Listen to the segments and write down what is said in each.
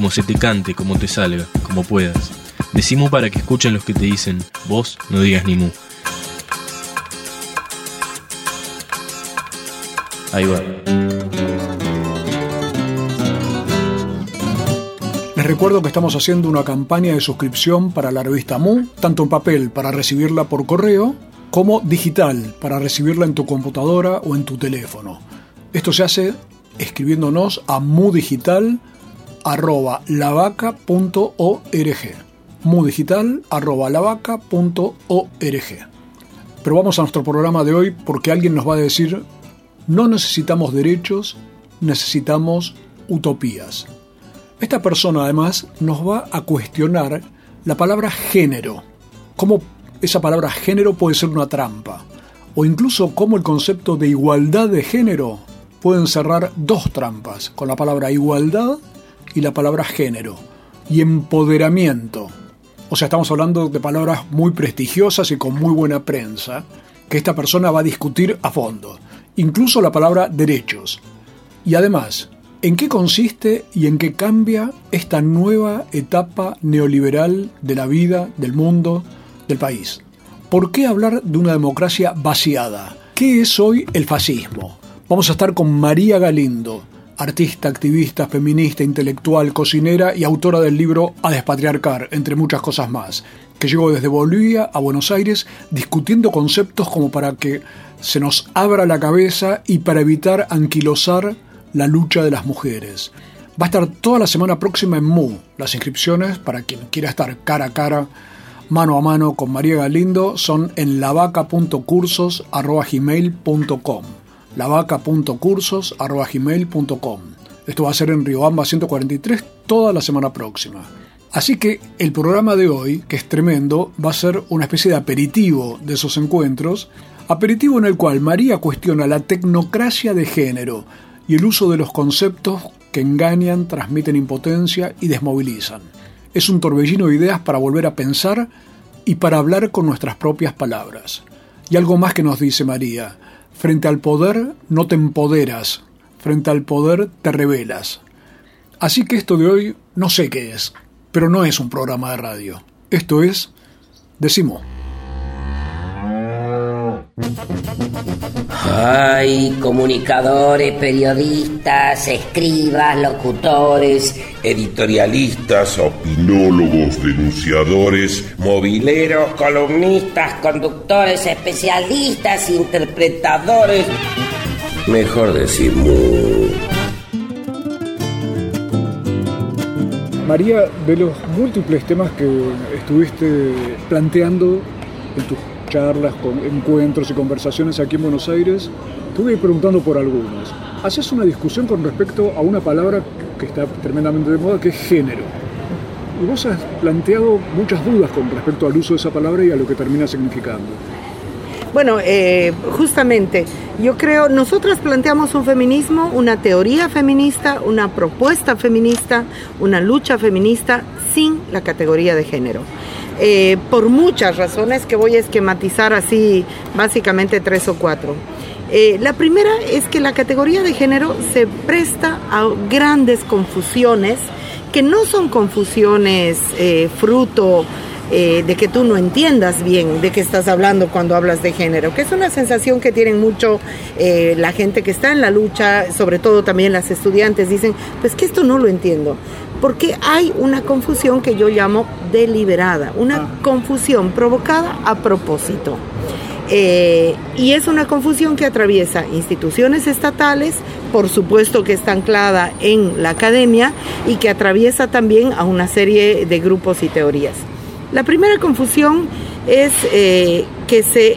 como se te cante, como te salga, como puedas. Decimos para que escuchen los que te dicen, vos no digas ni mu. Ahí va. Les recuerdo que estamos haciendo una campaña de suscripción para la revista Mu, tanto en papel para recibirla por correo, como digital para recibirla en tu computadora o en tu teléfono. Esto se hace escribiéndonos a mudigital.lavaca.org. mudigital.lavaca.org. Pero vamos a nuestro programa de hoy porque alguien nos va a decir no necesitamos derechos, necesitamos utopías. Esta persona además nos va a cuestionar la palabra género, cómo esa palabra género puede ser una trampa, o incluso cómo el concepto de igualdad de género puede encerrar dos trampas, con la palabra igualdad y la palabra género, y empoderamiento. O sea, estamos hablando de palabras muy prestigiosas y con muy buena prensa, que esta persona va a discutir a fondo incluso la palabra derechos. Y además, ¿en qué consiste y en qué cambia esta nueva etapa neoliberal de la vida, del mundo, del país? ¿Por qué hablar de una democracia vaciada? ¿Qué es hoy el fascismo? Vamos a estar con María Galindo, artista, activista, feminista, intelectual, cocinera y autora del libro A despatriarcar, entre muchas cosas más, que llegó desde Bolivia a Buenos Aires discutiendo conceptos como para que se nos abra la cabeza y para evitar anquilosar la lucha de las mujeres. Va a estar toda la semana próxima en MU. Las inscripciones, para quien quiera estar cara a cara, mano a mano con María Galindo, son en lavaca.cursos.gmail.com lavaca.cursos.gmail.com Esto va a ser en Riobamba 143 toda la semana próxima. Así que el programa de hoy, que es tremendo, va a ser una especie de aperitivo de esos encuentros aperitivo en el cual María cuestiona la tecnocracia de género y el uso de los conceptos que engañan, transmiten impotencia y desmovilizan. Es un torbellino de ideas para volver a pensar y para hablar con nuestras propias palabras. Y algo más que nos dice María, frente al poder no te empoderas, frente al poder te rebelas. Así que esto de hoy no sé qué es, pero no es un programa de radio. Esto es Decimo. Hay comunicadores, periodistas, escribas, locutores, editorialistas, opinólogos, denunciadores, mobileros, columnistas, conductores, especialistas, interpretadores. Mejor decir María, de los múltiples temas que estuviste planteando en tus charlas, con encuentros y conversaciones aquí en Buenos Aires, te voy a ir preguntando por algunos. Haces una discusión con respecto a una palabra que está tremendamente de moda, que es género. Y vos has planteado muchas dudas con respecto al uso de esa palabra y a lo que termina significando. Bueno, eh, justamente, yo creo, nosotras planteamos un feminismo, una teoría feminista, una propuesta feminista, una lucha feminista sin la categoría de género. Eh, por muchas razones que voy a esquematizar así básicamente tres o cuatro. Eh, la primera es que la categoría de género se presta a grandes confusiones que no son confusiones eh, fruto de que tú no entiendas bien de qué estás hablando cuando hablas de género, que es una sensación que tienen mucho la gente que está en la lucha, sobre todo también las estudiantes, dicen, pues que esto no lo entiendo porque hay una confusión que yo llamo deliberada, una ah. confusión provocada a propósito. Eh, y es una confusión que atraviesa instituciones estatales, por supuesto que está anclada en la academia y que atraviesa también a una serie de grupos y teorías. La primera confusión es eh, que se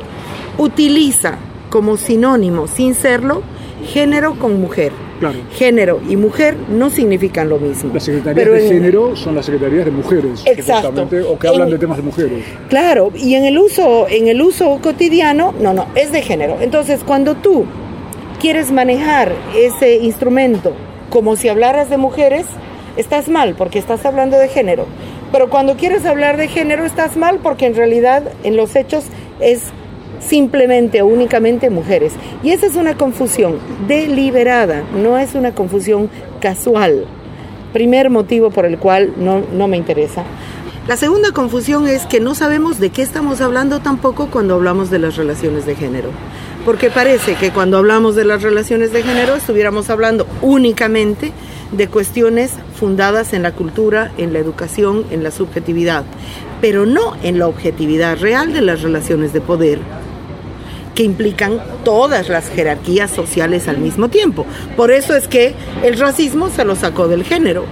utiliza como sinónimo, sin serlo, género con mujer Claro. Género y mujer no significan lo mismo. Las secretarías Pero de en- género son las secretarías de mujeres, Exacto. o que hablan En- de temas de mujeres. Claro, y en el uso, en el uso cotidiano, no, no, es de género. Entonces, cuando tú quieres manejar ese instrumento como si hablaras de mujeres, estás mal porque estás hablando de género. Pero cuando quieres hablar de género, estás mal porque en realidad en los hechos es simplemente o únicamente mujeres. Y esa es una confusión deliberada, no es una confusión casual. Primer motivo por el cual no, no me interesa. La segunda confusión es que no sabemos de qué estamos hablando tampoco cuando hablamos de las relaciones de género. Porque parece que cuando hablamos de las relaciones de género estuviéramos hablando únicamente de cuestiones fundadas en la cultura, en la educación, en la subjetividad, pero no en la objetividad real de las relaciones de poder que implican todas las jerarquías sociales al mismo tiempo. Por eso es que el racismo se lo sacó del género,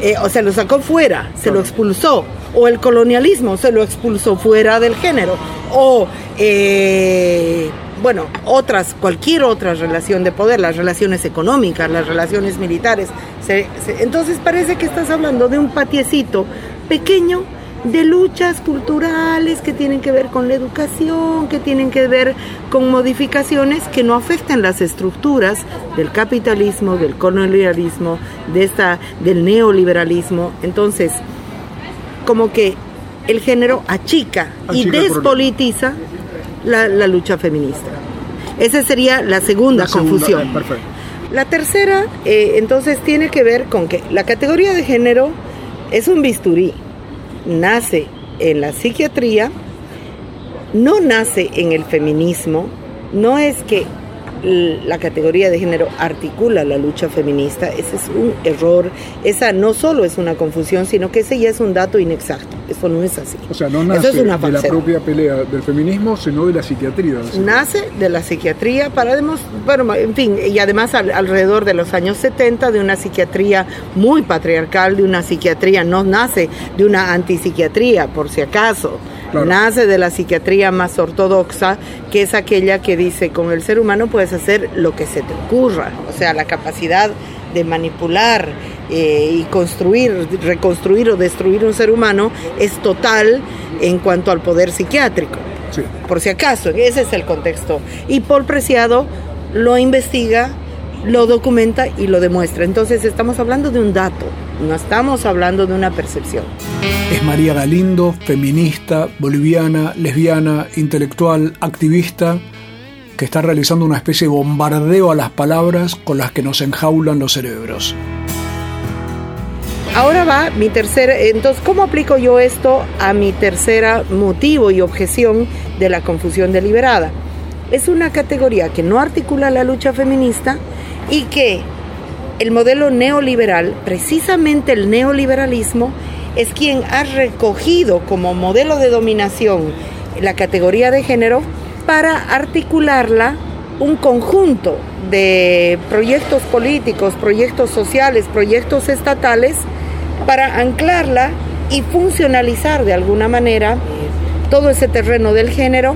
eh, o se lo sacó fuera, se lo expulsó, o el colonialismo se lo expulsó fuera del género, o eh, bueno, otras, cualquier otra relación de poder, las relaciones económicas, las relaciones militares. se- se- entonces parece que estás hablando de un patiecito pequeño de luchas culturales que tienen que ver con la educación, que tienen que ver con modificaciones que no afectan las estructuras del capitalismo, del colonialismo, de esta, del neoliberalismo. Entonces, como que el género achica, y Achica despolitiza la, la lucha feminista. Esa sería la segunda La confusión. eh, perfecto. La tercera, eh, entonces, tiene que ver con que la categoría de género es un bisturí. Nace en la psiquiatría, no nace en el feminismo, no es que la categoría de género articula la lucha feminista, ese es un error, esa no solo es una confusión, sino que ese ya es un dato inexacto, eso no es así. O sea, no nace es una de la propia pelea del feminismo, sino de la psiquiatría. nace de la psiquiatría para demos- bueno, en fin, y además al- alrededor de los años 70 de una psiquiatría muy patriarcal, de una psiquiatría, no nace de una antipsiquiatría, por si acaso. Claro. Nace de la psiquiatría más ortodoxa, que es aquella que dice, con el ser humano puedes hacer lo que se te ocurra, o sea, la capacidad de manipular eh, y construir, reconstruir o destruir un ser humano es total en cuanto al poder psiquiátrico Sí. por si acaso, ese es el contexto. Y Paul Preciado lo investiga, lo documenta y lo demuestra. Entonces estamos hablando de un dato, no estamos hablando de una percepción. Es María Galindo, feminista, boliviana, lesbiana, intelectual, activista, que está realizando una especie de bombardeo a las palabras con las que nos enjaulan los cerebros. Ahora va mi tercera, entonces, ¿cómo aplico yo esto a mi tercera motivo y objeción de la confusión deliberada? Es una categoría que no articula la lucha feminista y que el modelo neoliberal, precisamente el neoliberalismo, es quien ha recogido como modelo de dominación la categoría de género para articularla un conjunto de proyectos políticos, proyectos sociales, proyectos estatales, para anclarla y funcionalizar de alguna manera todo ese terreno del género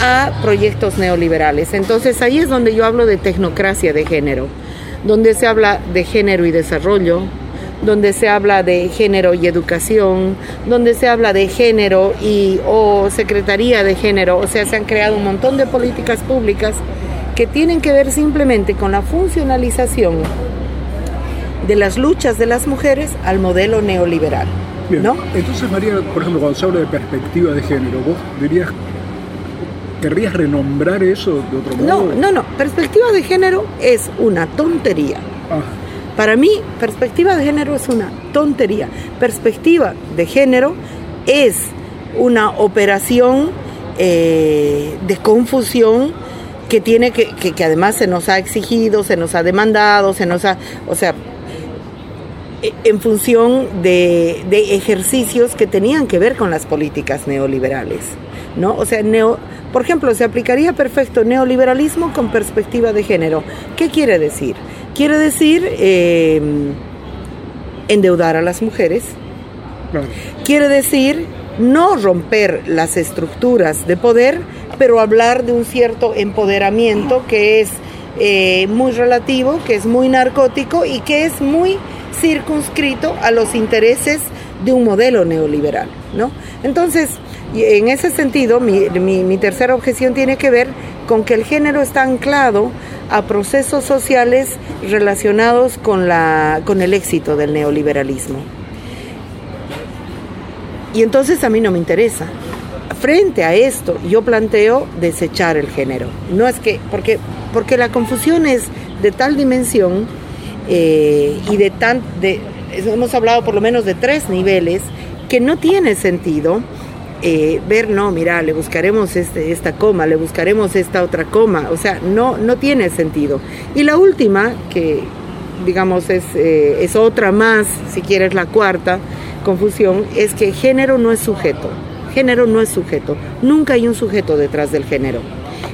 a proyectos neoliberales. Entonces ahí es donde yo hablo de tecnocracia de género, donde se habla de género y desarrollo, donde se habla de género y educación, donde se habla de género y o secretaría de género, o sea, se han creado un montón de políticas públicas que tienen que ver simplemente con la funcionalización de las luchas de las mujeres al modelo neoliberal. Bien. ¿No? Entonces, María, por ejemplo, cuando se habla de perspectiva de género, ¿vos dirías, querrías renombrar eso de otro No, modo? no, no. Perspectiva de género es una tontería. Ah, Para mí, perspectiva de género es una tontería. Perspectiva de género es una operación eh, de confusión que tiene que, que, que además se nos ha exigido, se nos ha demandado, se nos ha, o sea, e- en función de, de ejercicios que tenían que ver con las políticas neoliberales, ¿no? O sea, neo, por ejemplo, se aplicaría perfecto neoliberalismo con perspectiva de género. ¿Qué quiere decir? Quiere decir eh, endeudar a las mujeres, claro. quiere decir no romper las estructuras de poder, pero hablar de un cierto empoderamiento que es eh, muy relativo, que es muy narcótico y que es muy circunscrito a los intereses de un modelo neoliberal. ¿no? Entonces, en ese sentido, mi, mi tercera objeción tiene que ver con que el género está anclado a procesos sociales relacionados con, la, con el éxito del neoliberalismo. Y entonces a mí no me interesa. Frente a esto, yo planteo desechar el género. No es que, porque, porque la confusión es de tal dimensión eh, y de tan, de, hemos hablado por lo menos de tres niveles, que no tiene sentido eh, ver, no, mira, le buscaremos este, esta coma, le buscaremos esta otra coma, o sea, no, no tiene sentido. Y la última, que digamos es, eh, es otra más, si quieres la cuarta, confusión es que género no es sujeto. Género no es sujeto. Nunca hay un sujeto detrás del género.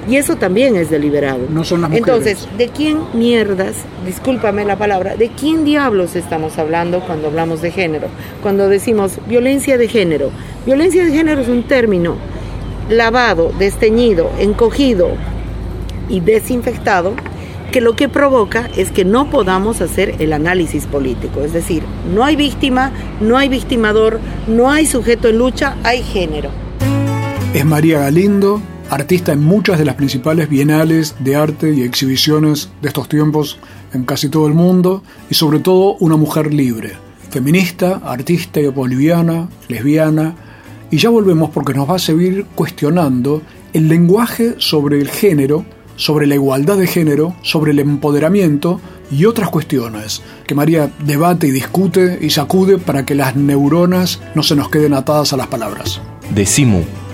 Y eso también es deliberado. No son las mujeres. Entonces, ¿de quién mierdas, discúlpame la palabra, de quién diablos estamos hablando cuando hablamos de género? Cuando decimos violencia de género. Violencia de género es un término lavado, desteñido, encogido y desinfectado que lo que provoca es que no podamos hacer el análisis político. Es decir, no hay víctima, no hay victimador, no hay sujeto en lucha, hay género. Es María Galindo, artista en muchas de las principales bienales de arte y exhibiciones de estos tiempos en casi todo el mundo y sobre todo una mujer libre, feminista, artista y boliviana, lesbiana. Y ya volvemos porque nos va a seguir cuestionando el lenguaje sobre el género sobre la igualdad de género, sobre el empoderamiento y otras cuestiones que María debate y discute y sacude para que las neuronas no se nos queden atadas a las palabras. Decimu.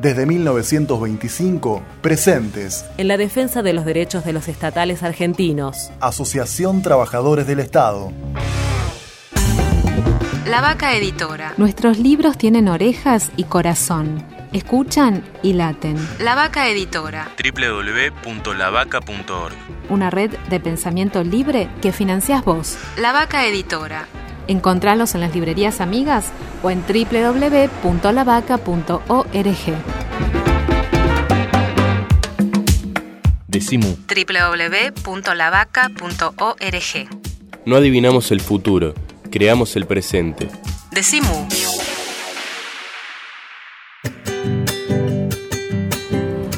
desde 1925, presentes en la defensa de los derechos de los estatales argentinos. Asociación Trabajadores del Estado. La Vaca Editora. Nuestros libros tienen orejas y corazón. Escuchan y laten. La Vaca Editora. www.lavaca.org. Una red de pensamiento libre que financias vos. La Vaca Editora. Encontralos en las librerías amigas o en www.lavaca.org. Decimu. www.lavaca.org. No adivinamos el futuro creamos el presente. Decimu.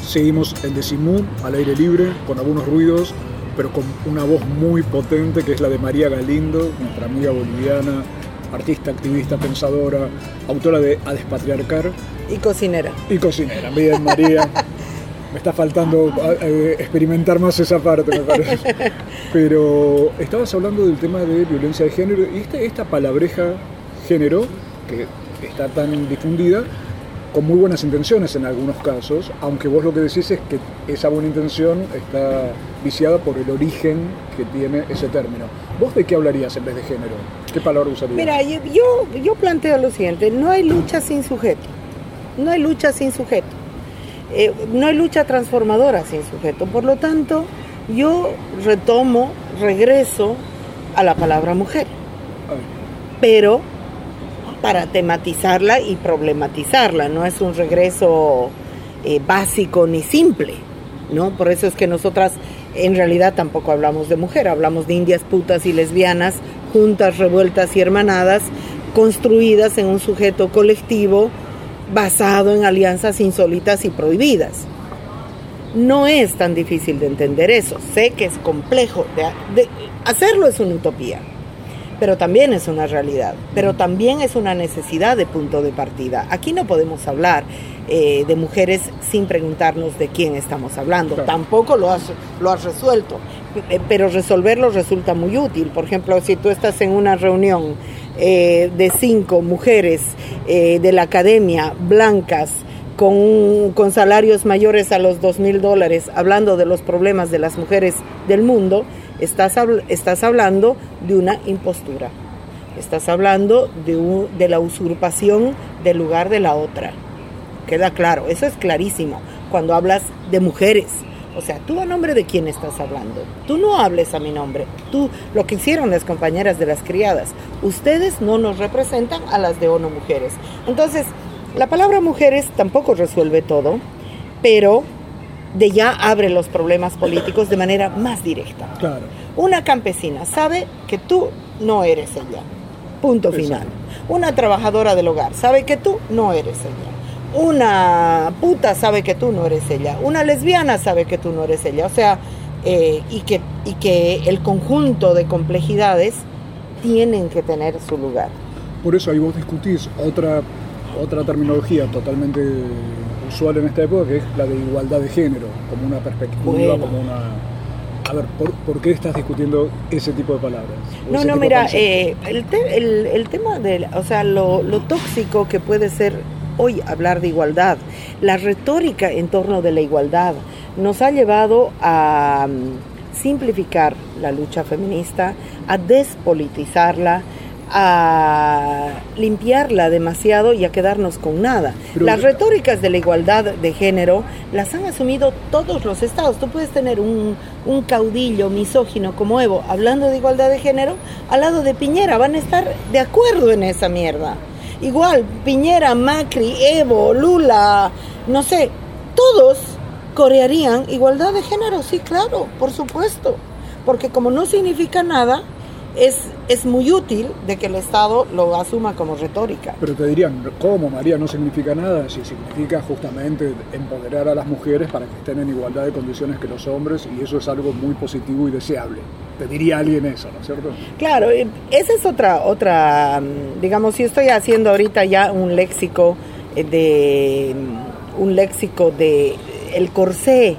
Seguimos en Decimú, al aire libre, con algunos ruidos, pero con una voz muy potente que es la de María Galindo, nuestra amiga boliviana, artista, activista, pensadora, autora de A Despatriarcar. Y cocinera. Y cocinera. Bien, María. me está faltando eh, experimentar más esa parte, me parece. Pero estabas hablando del tema de violencia de género y este, esta palabreja género, que está tan difundida, con muy buenas intenciones en algunos casos, aunque vos lo que decís es que esa buena intención está viciada por el origen que tiene ese término. ¿Vos de qué hablarías en vez de género? ¿Qué palabra usarías? Mira, yo, yo planteo lo siguiente, no hay lucha sin sujeto, no hay lucha sin sujeto. Eh, no hay lucha transformadora sin sujeto. Por lo tanto, yo retomo, regreso a la palabra mujer. Pero para tematizarla y problematizarla, no es un regreso eh, básico ni simple, ¿no? Por eso es que nosotras en realidad tampoco hablamos de mujer, hablamos de indias putas y lesbianas, juntas, revueltas y hermanadas, construidas en un sujeto colectivo basado en alianzas insólitas y prohibidas. No es tan difícil de entender eso. Sé que es complejo. De, hacerlo es una utopía, pero también es una realidad. Pero también es una necesidad de punto de partida. Aquí no podemos hablar eh, de mujeres sin preguntarnos de quién estamos hablando. Tampoco lo has, lo has resuelto. Eh, pero resolverlo resulta muy útil. Por ejemplo, si tú estás en una reunión eh, de cinco mujeres eh, de la academia blancas con, con, salarios mayores a los dos mil dólares, hablando de los problemas de las mujeres del mundo, estás, estás hablando de una impostura. Estás hablando de, u- de la usurpación del lugar de la otra. Queda claro, eso es clarísimo. Cuando hablas de mujeres, o sea, tú a nombre de quién estás hablando. Tú no hables a mi nombre. Tú, lo que hicieron las compañeras de las criadas, ustedes no nos representan a las de ONU Mujeres. Entonces, la palabra mujeres tampoco resuelve todo, pero de ya abre los problemas políticos de manera más directa. Claro. Una campesina sabe que tú no eres ella. Punto final. Una trabajadora del hogar sabe que tú no eres ella. Una puta sabe que tú no eres ella. Una lesbiana sabe que tú no eres ella. O sea, eh, y, que, y que el conjunto de complejidades tienen que tener su lugar. Por eso ahí vos discutís otra, otra terminología totalmente usual en esta época, que es la de igualdad de género, como una perspectiva, Bueno. como una... A ver, ¿por, por qué estás discutiendo ese tipo de palabras? No, no, mira, eh, el, te- el, el tema de, o sea, lo, lo tóxico que puede ser hoy hablar de igualdad, la retórica en torno de la igualdad, nos ha llevado a mm, simplificar la lucha feminista, a despolitizarla, a limpiarla demasiado y a quedarnos con nada. Pero- Las retóricas de la igualdad de género las han asumido todos los estados. Tú puedes tener un, un caudillo misógino como Evo hablando de igualdad de género al lado de Piñera. Van a estar de acuerdo en esa mierda. Igual, Piñera, Macri, Evo, Lula, no sé, todos corearían igualdad de género. Sí, claro, por supuesto. Porque como no significa nada, es, es muy útil de que el Estado lo asuma como retórica. Pero te dirían, ¿cómo María no significa nada? Si significa justamente empoderar a las mujeres para que estén en igualdad de condiciones que los hombres y eso es algo muy positivo y deseable. Te diría alguien eso, ¿no es cierto? Claro, eh, esa es otra, otra, mm, digamos, si estoy haciendo ahorita ya un léxico eh, de, mm, un léxico de el corsé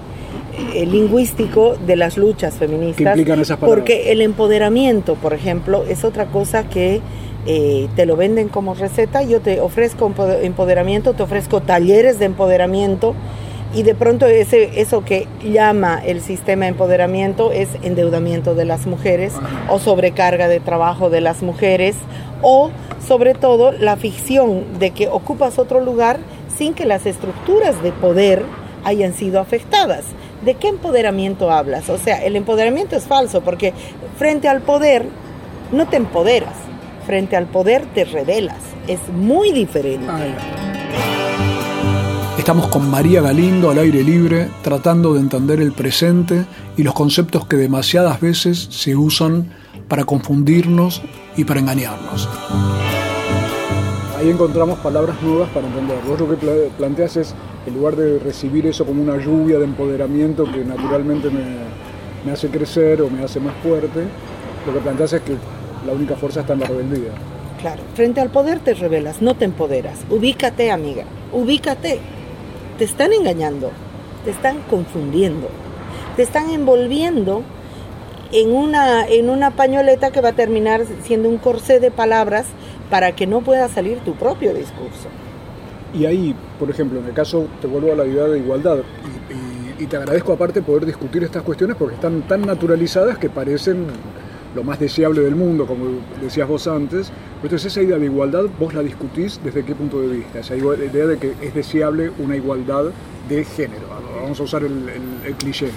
eh, lingüístico de las luchas feministas. ¿Qué implican esas palabras? Porque el empoderamiento, por ejemplo, es otra cosa que eh, te lo venden como receta. Yo te ofrezco empo- empoderamiento, te ofrezco talleres de empoderamiento y de pronto ese, eso que llama el sistema de empoderamiento es endeudamiento de las mujeres o sobrecarga de trabajo de las mujeres o sobre todo la ficción de que ocupas otro lugar sin que las estructuras de poder hayan sido afectadas. ¿De qué empoderamiento hablas? O sea, el empoderamiento es falso porque frente al poder no te empoderas, frente al poder te rebelas. Es muy diferente. Estamos con María Galindo al aire libre, tratando de entender el presente y los conceptos que demasiadas veces se usan para confundirnos y para engañarnos. Ahí encontramos palabras nuevas para entender. Vos lo que pla- planteas es, en lugar de recibir eso como una lluvia de empoderamiento que naturalmente me, me hace crecer o me hace más fuerte, lo que planteas es que la única fuerza está en la rebeldía. Claro, frente al poder te rebelas, no te empoderas. Ubícate, amiga, ubícate. Te están engañando, te están confundiendo, te están envolviendo en una, en una pañoleta que va a terminar siendo un corsé de palabras para que no pueda salir tu propio discurso. Y ahí, por ejemplo, en el caso, te vuelvo a la idea de igualdad, y, te agradezco aparte poder discutir estas cuestiones porque están tan naturalizadas que parecen lo más deseable del mundo, como decías vos antes. Entonces esa idea de igualdad, vos la discutís desde qué punto de vista, esa idea de que es deseable una igualdad de género. Vamos a usar el, el- el cliché.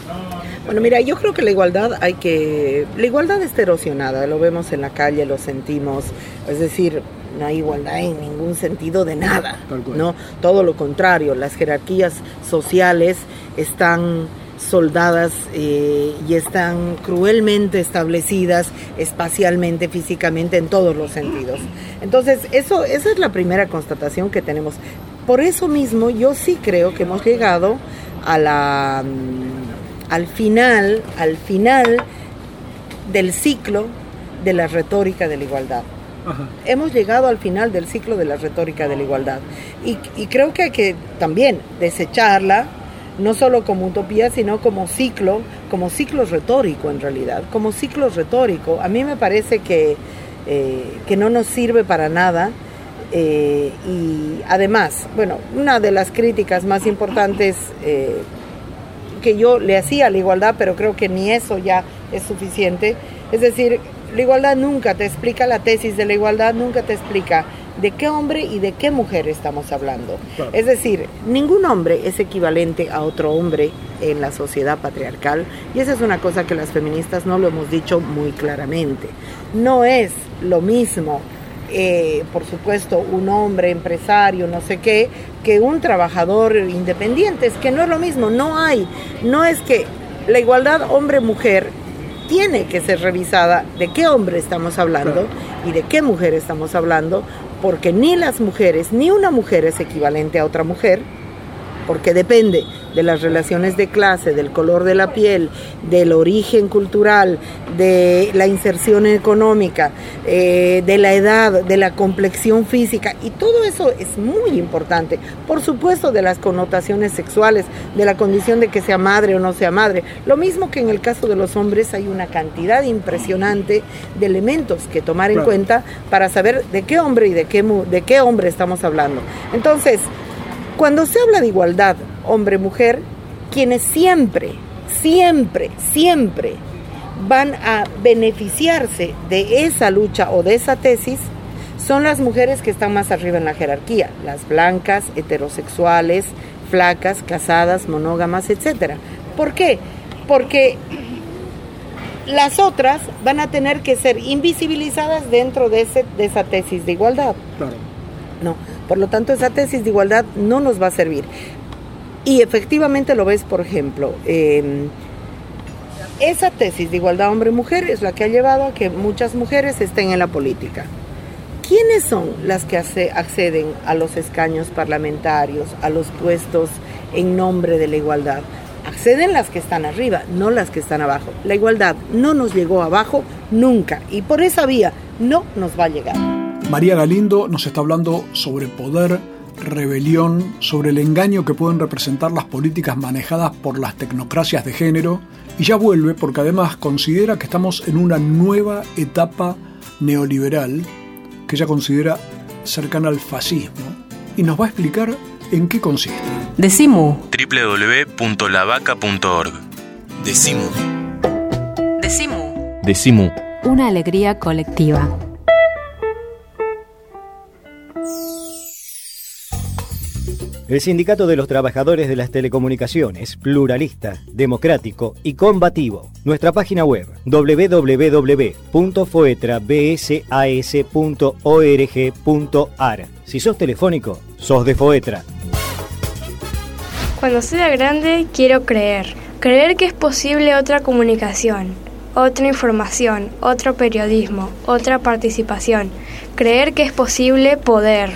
Bueno, mira, yo creo que la igualdad hay que... La igualdad está erosionada, lo vemos en la calle, lo sentimos, es decir, no hay igualdad en ningún sentido de nada. ¿no? Todo lo contrario, las jerarquías sociales están soldadas eh, y están cruelmente establecidas espacialmente, físicamente, en todos los sentidos. Entonces, eso, esa es la primera constatación que tenemos. Por eso mismo, yo sí creo que hemos llegado a la, mm, al final, al final del ciclo de la retórica de la igualdad. Ajá. Hemos llegado al final del ciclo de la retórica de la igualdad. Y, y creo que hay que también desecharla, no solo como utopía, sino como ciclo, como ciclo retórico en realidad, como ciclo retórico. A mí me parece que, eh, que no nos sirve para nada. Eh, y además, bueno, una de las críticas más importantes eh, que yo le hacía a la igualdad, pero creo que ni eso ya es suficiente. Es decir, La igualdad nunca te explica, la tesis de la igualdad nunca te explica de qué hombre y de qué mujer estamos hablando. Claro. Es decir, ningún hombre es equivalente a otro hombre en la sociedad patriarcal y esa es una cosa que las feministas no lo hemos dicho muy claramente. No es lo mismo, eh, por supuesto, un hombre empresario, no sé qué, que un trabajador independiente. Es que no es lo mismo, no hay, no es que la igualdad hombre-mujer tiene que ser revisada de qué hombre estamos hablando y de qué mujer estamos hablando, porque ni las mujeres, ni una mujer es equivalente a otra mujer, porque depende de las relaciones de clase, del color de la piel, del origen cultural, de la inserción económica, eh, de la edad, de la complexión física, y todo eso es muy importante. Por supuesto, de las connotaciones sexuales, de la condición de que sea madre o no sea madre. Lo mismo que en el caso de los hombres hay una cantidad impresionante de elementos que tomar en Claro. cuenta para saber de qué hombre y de qué, de qué hombre estamos hablando. Entonces, cuando se habla de igualdad hombre-mujer, quienes siempre, siempre, siempre van a beneficiarse de esa lucha o de esa tesis son las mujeres que están más arriba en la jerarquía, las blancas, heterosexuales, flacas, casadas, monógamas, etcétera. ¿Por qué? Porque las otras van a tener que ser invisibilizadas dentro de, ese, de esa tesis de igualdad. Claro. No, por lo tanto esa tesis de igualdad no nos va a servir. Y efectivamente lo ves, por ejemplo, eh, esa tesis de igualdad hombre-mujer es la que ha llevado a que muchas mujeres estén en la política. ¿Quiénes son las que acceden a los escaños parlamentarios, a los puestos en nombre de la igualdad? Acceden las que están arriba, no las que están abajo. La igualdad no nos llegó abajo nunca y por esa vía no nos va a llegar. María Galindo nos está hablando sobre poder, rebelión, sobre el engaño que pueden representar las políticas manejadas por las tecnocracias de género y ya vuelve porque además considera que estamos en una nueva etapa neoliberal que ella considera cercana al fascismo y nos va a explicar en qué consiste. Decimu. www.lavaca.org Decimu. Decimu. Decimu. Una alegría colectiva. El Sindicato de los Trabajadores de las Telecomunicaciones, pluralista, democrático y combativo. Nuestra página web www.foetrabsas.org.ar. Si sos telefónico, sos de Foetra. Cuando sea grande quiero creer, creer que es posible otra comunicación, otra información, otro periodismo, otra participación, creer que es posible poder.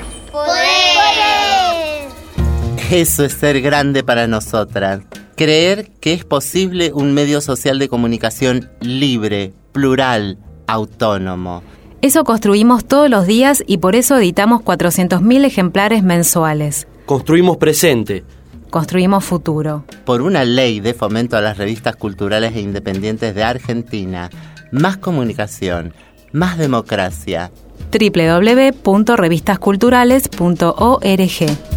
Eso es ser grande para nosotras. Creer que es posible un medio social de comunicación libre, plural, autónomo. Eso construimos todos los días y por eso editamos 400.000 ejemplares mensuales. Construimos presente. Construimos futuro. Por una ley de fomento a las revistas culturales e independientes de Argentina, más comunicación, más democracia. www.revistasculturales.org